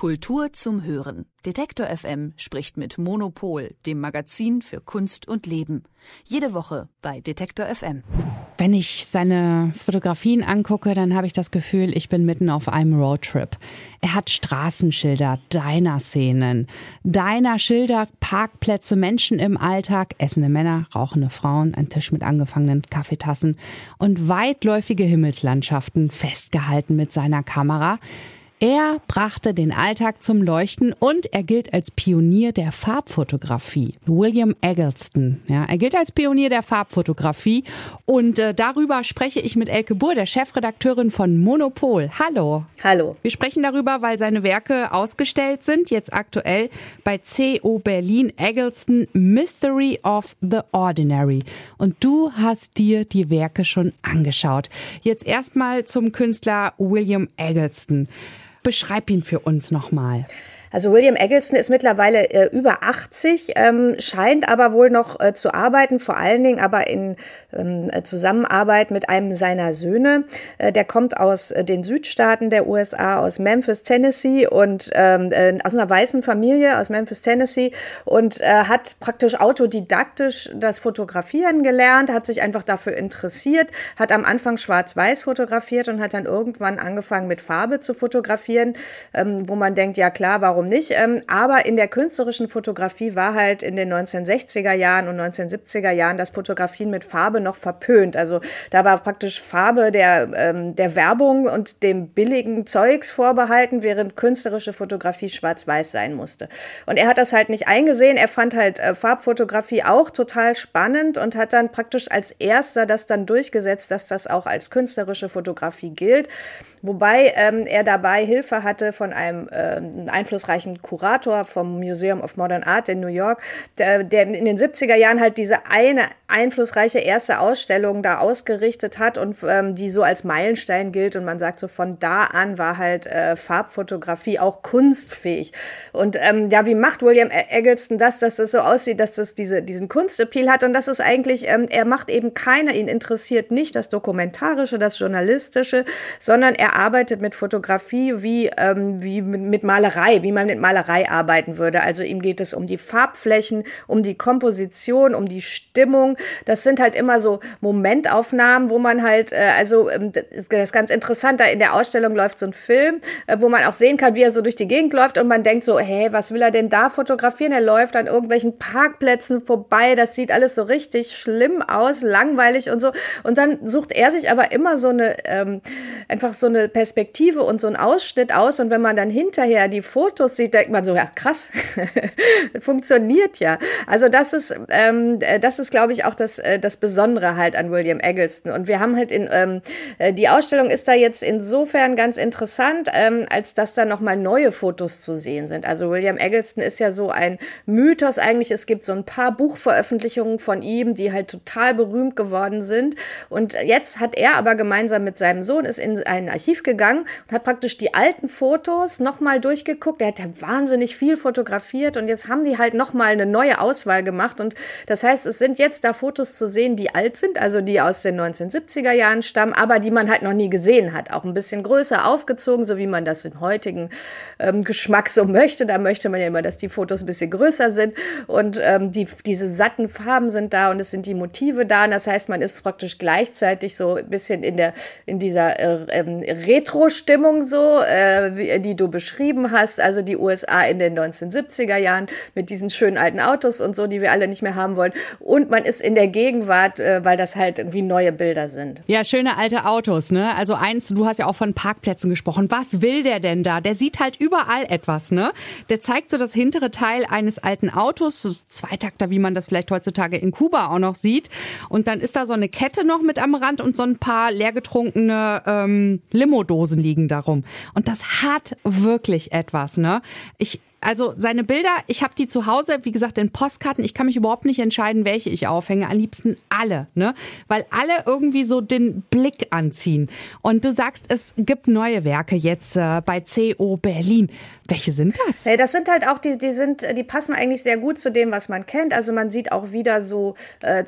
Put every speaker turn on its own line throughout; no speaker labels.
Kultur zum Hören. Detektor FM spricht mit Monopol, dem Magazin für Kunst und Leben. Jede Woche bei Detektor FM.
Wenn ich seine Fotografien angucke, dann habe ich das Gefühl, ich bin mitten auf einem Roadtrip. Er hat Straßenschilder, Diner-Szenen, Diner-Schilder, Parkplätze, Menschen im Alltag, essende Männer, rauchende Frauen, ein Tisch mit angefangenen Kaffeetassen und weitläufige Himmelslandschaften festgehalten mit seiner Kamera. Er brachte den Alltag zum Leuchten und er gilt als Pionier der Farbfotografie. William Eggleston. Ja, er gilt als Pionier der Farbfotografie und äh, darüber spreche ich mit Elke Buhr, der Chefredakteurin von Monopol. Hallo.
Hallo.
Wir sprechen darüber, weil seine Werke ausgestellt sind, jetzt aktuell bei CO Berlin Eggleston Mystery of the Ordinary. Und du hast dir die Werke schon angeschaut. Jetzt erstmal zum Künstler William Eggleston. Beschreib ihn für uns nochmal.
Also William Eggleston ist mittlerweile äh, über 80, ähm, scheint aber wohl noch äh, zu arbeiten, vor allen Dingen aber in ähm, Zusammenarbeit mit einem seiner Söhne. Äh, der kommt aus äh, den Südstaaten der USA, aus Memphis, Tennessee und ähm, äh, aus einer weißen Familie aus Memphis, Tennessee und äh, hat praktisch autodidaktisch das Fotografieren gelernt, hat sich einfach dafür interessiert, hat am Anfang schwarz-weiß fotografiert und hat dann irgendwann angefangen mit Farbe zu fotografieren, ähm, wo man denkt, ja klar, warum warum nicht? Ähm, aber in der künstlerischen Fotografie war halt in den 1960er Jahren und 1970er Jahren das Fotografieren mit Farbe noch verpönt. Also da war praktisch Farbe der, ähm, der Werbung und dem billigen Zeugs vorbehalten, während künstlerische Fotografie schwarz-weiß sein musste. Und er hat das halt nicht eingesehen. Er fand halt äh, Farbfotografie auch total spannend und hat dann praktisch als erster das dann durchgesetzt, dass das auch als künstlerische Fotografie gilt. Wobei ähm, er dabei Hilfe hatte von einem äh, einflussreichen Kurator vom Museum of Modern Art in New York, der, der in den 70er Jahren halt diese eine einflussreiche erste Ausstellung da ausgerichtet hat und ähm, die so als Meilenstein gilt. Und man sagt so, von da an war halt äh, Farbfotografie auch kunstfähig. Und ähm, ja, wie macht William e-, Eggleston das, dass es so aussieht, dass das diese, diesen Kunstappeal hat? Und das ist eigentlich, ähm, er macht eben keiner, ihn interessiert nicht das Dokumentarische, das Journalistische, sondern er arbeitet mit Fotografie wie, ähm, wie mit Malerei, wie man mit Malerei arbeiten würde. Also ihm geht es um die Farbflächen, um die Komposition, um die Stimmung. Das sind halt immer so Momentaufnahmen, wo man halt, äh, also ähm, das ist ganz interessant, da in der Ausstellung läuft so ein Film, äh, wo man auch sehen kann, wie er so durch die Gegend läuft und man denkt so, hey, was will er denn da fotografieren? Er läuft an irgendwelchen Parkplätzen vorbei, das sieht alles so richtig schlimm aus, langweilig und so. Und dann sucht er sich aber immer so eine, ähm, einfach so eine Perspektive und so ein Ausschnitt aus. Und wenn man dann hinterher die Fotos sieht, denkt man so, ja, krass, funktioniert ja. Also das ist, ähm, das ist, glaube ich, auch das, äh, das Besondere halt an William Eggleston. Und wir haben halt in, ähm, äh, die Ausstellung ist da jetzt insofern ganz interessant, ähm, als dass da nochmal neue Fotos zu sehen sind. Also William Eggleston ist ja so ein Mythos eigentlich. Es gibt so ein paar Buchveröffentlichungen von ihm, die halt total berühmt geworden sind. Und jetzt hat er aber gemeinsam mit seinem Sohn ist in ein Archiv gegangen und hat praktisch die alten Fotos nochmal durchgeguckt. Er hat ja wahnsinnig viel fotografiert und jetzt haben die halt nochmal eine neue Auswahl gemacht. Und das heißt, es sind jetzt da Fotos zu sehen, die alt sind, also die aus den 1970er Jahren stammen, aber die man halt noch nie gesehen hat. Auch ein bisschen größer aufgezogen, so wie man das im heutigen ähm, Geschmack so möchte. Da möchte man ja immer, dass die Fotos ein bisschen größer sind und ähm, die, diese satten Farben sind da und es sind die Motive da. Und das heißt, man ist praktisch gleichzeitig so ein bisschen in der in dieser äh, ähm, Retro-Stimmung so, äh, die du beschrieben hast, also die USA in den 1970er Jahren mit diesen schönen alten Autos und so, die wir alle nicht mehr haben wollen. Und man ist in der Gegenwart, äh, weil das halt irgendwie neue Bilder sind.
Ja, schöne alte Autos, ne? Also eins, du hast ja auch von Parkplätzen gesprochen. Was will der denn da? Der sieht halt überall etwas, ne? Der zeigt so das hintere Teil eines alten Autos, so Zweitakter, wie man das vielleicht heutzutage in Kuba auch noch sieht. Und dann ist da so eine Kette noch mit am Rand und so ein paar leergetrunkene ähm, Limo Limodosen liegen darum. Und das hat wirklich etwas, ne? Ich Also seine Bilder, ich habe die zu Hause, wie gesagt, in Postkarten. Ich kann mich überhaupt nicht entscheiden, welche ich aufhänge. Am liebsten alle, ne? Weil alle irgendwie so den Blick anziehen. Und du sagst, es gibt neue Werke jetzt äh, bei CO Berlin. Welche sind das?
Hey, das sind halt auch die, die sind, die passen eigentlich sehr gut zu dem, was man kennt. Also man sieht auch wieder so äh,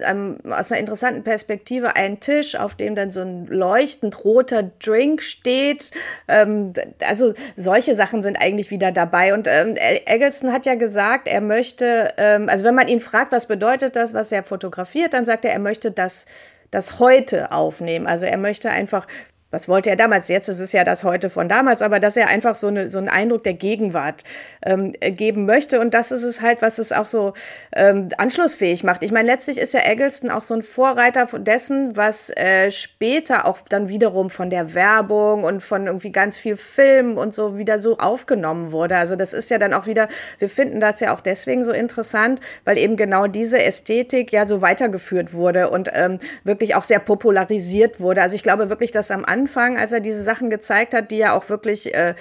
aus einer interessanten Perspektive einen Tisch, auf dem dann so ein leuchtend roter Drink steht. Ähm, also solche Sachen sind eigentlich wieder dabei. Und ähm, Eggleston hat ja gesagt, er möchte, ähm, also wenn man ihn fragt, was bedeutet das, was er fotografiert, dann sagt er, er möchte das das heute aufnehmen. Also er möchte einfach was wollte er damals? Jetzt ist es ja das heute von damals, aber dass er einfach so, eine, so einen Eindruck der Gegenwart ähm, geben möchte. Und das ist es halt, was es auch so ähm, anschlussfähig macht. Ich meine, letztlich ist ja Eggleston auch so ein Vorreiter dessen, was äh, später auch dann wiederum von der Werbung und von irgendwie ganz viel Film und so wieder so aufgenommen wurde. Also das ist ja dann auch wieder, wir finden das ja auch deswegen so interessant, weil eben genau diese Ästhetik ja so weitergeführt wurde und ähm, wirklich auch sehr popularisiert wurde. Also ich glaube wirklich, dass am Anfang Anfang, als er diese Sachen gezeigt hat, die ja auch wirklich äh,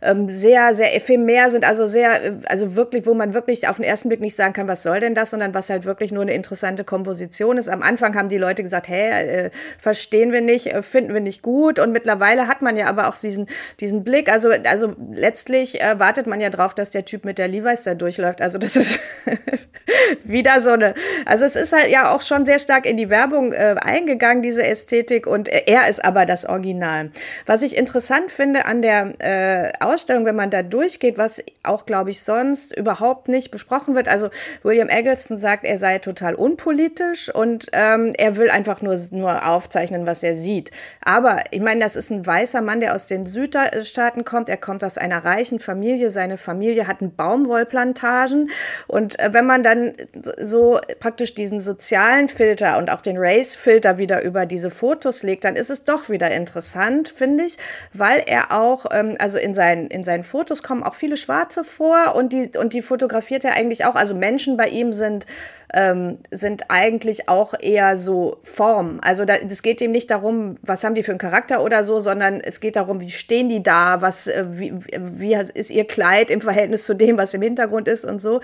ähm, sehr, sehr ephemer sind, also sehr, äh, also wirklich, wo man wirklich auf den ersten Blick nicht sagen kann, was soll denn das, sondern was halt wirklich nur eine interessante Komposition ist. Am Anfang haben die Leute gesagt, hä, äh, verstehen wir nicht, äh, finden wir nicht gut. Und mittlerweile hat man ja aber auch diesen, diesen Blick. Also, also letztlich äh, wartet man ja drauf, dass der Typ mit der Levi's da durchläuft. Also das ist wieder so eine, also es ist halt ja auch schon sehr stark in die Werbung äh, eingegangen, diese Ästhetik. Und er ist aber das Original Original. Was ich interessant finde an der äh, Ausstellung, wenn man da durchgeht, was auch, glaube ich, sonst überhaupt nicht besprochen wird. Also William Eggleston sagt, er sei total unpolitisch und ähm, er will einfach nur, nur aufzeichnen, was er sieht. Aber ich meine, das ist ein weißer Mann, der aus den Südstaaten kommt. Er kommt aus einer reichen Familie. Seine Familie hat Baumwollplantagen. Und äh, wenn man dann so praktisch diesen sozialen Filter und auch den Race-Filter wieder über diese Fotos legt, dann ist es doch wieder interessant interessant, finde ich, weil er auch, ähm, also in seinen, in seinen Fotos kommen auch viele Schwarze vor und die, und die fotografiert er eigentlich auch. Also Menschen bei ihm sind, ähm, sind eigentlich auch eher so Form. Also es geht ihm nicht darum, was haben die für einen Charakter oder so, sondern es geht darum, wie stehen die da, was, äh, wie, wie ist ihr Kleid im Verhältnis zu dem, was im Hintergrund ist und so.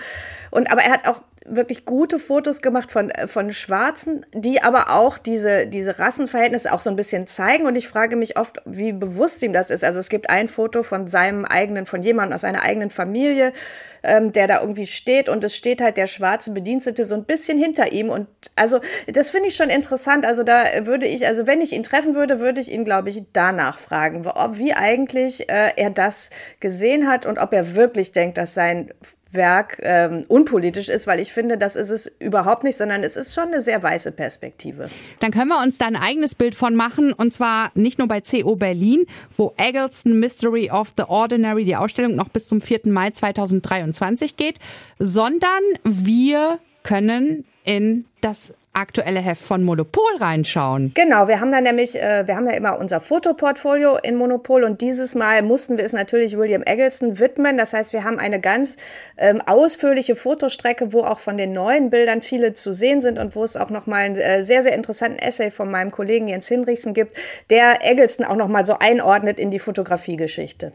Und aber er hat auch wirklich gute Fotos gemacht von, äh, von Schwarzen, die aber auch diese, diese Rassenverhältnisse auch so ein bisschen zeigen. Und ich frage mich oft, wie bewusst ihm das ist. Also es gibt ein Foto von seinem eigenen, von jemandem aus seiner eigenen Familie, ähm, der da irgendwie steht und es steht halt der schwarze Bedienstete so ein bisschen hinter ihm. Und also das finde ich schon interessant. Also da würde ich, also wenn ich ihn treffen würde, würde ich ihn, glaube ich, danach fragen, ob, wie eigentlich äh, er das gesehen hat und ob er wirklich denkt, dass sein Werk ähm, unpolitisch ist, weil ich finde, das ist es überhaupt nicht, sondern es ist schon eine sehr weiße Perspektive.
Dann können wir uns da ein eigenes Bild von machen und zwar nicht nur bei CO Berlin, wo Eggleston Mystery of the Ordinary, die Ausstellung noch bis zum 4. Mai 2023 geht, sondern wir können in das aktuelle Heft von Monopol reinschauen.
Genau, wir haben da nämlich, äh, wir haben ja immer unser Fotoportfolio in Monopol und dieses Mal mussten wir es natürlich William Eggleston widmen. Das heißt, wir haben eine ganz ähm, ausführliche Fotostrecke, wo auch von den neuen Bildern viele zu sehen sind und wo es auch nochmal einen äh, sehr, sehr interessanten Essay von meinem Kollegen Jens Hinrichsen gibt, der Eggleston auch nochmal so einordnet in die Fotografiegeschichte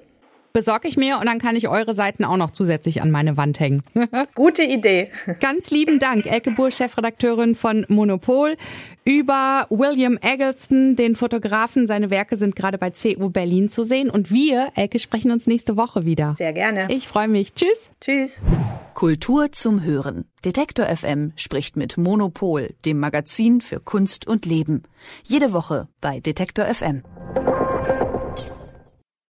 besorge ich mir und dann kann ich eure Seiten auch noch zusätzlich an meine Wand hängen.
Gute Idee.
Ganz lieben Dank, Elke Buhr, Chefredakteurin von Monopol, über William Eggleston, den Fotografen. Seine Werke sind gerade bei CU Berlin zu sehen. Und wir, Elke, sprechen uns nächste Woche wieder.
Sehr gerne.
Ich freue mich. Tschüss.
Tschüss.
Kultur zum Hören. Detektor FM spricht mit Monopol, dem Magazin für Kunst und Leben. Jede Woche bei Detektor FM.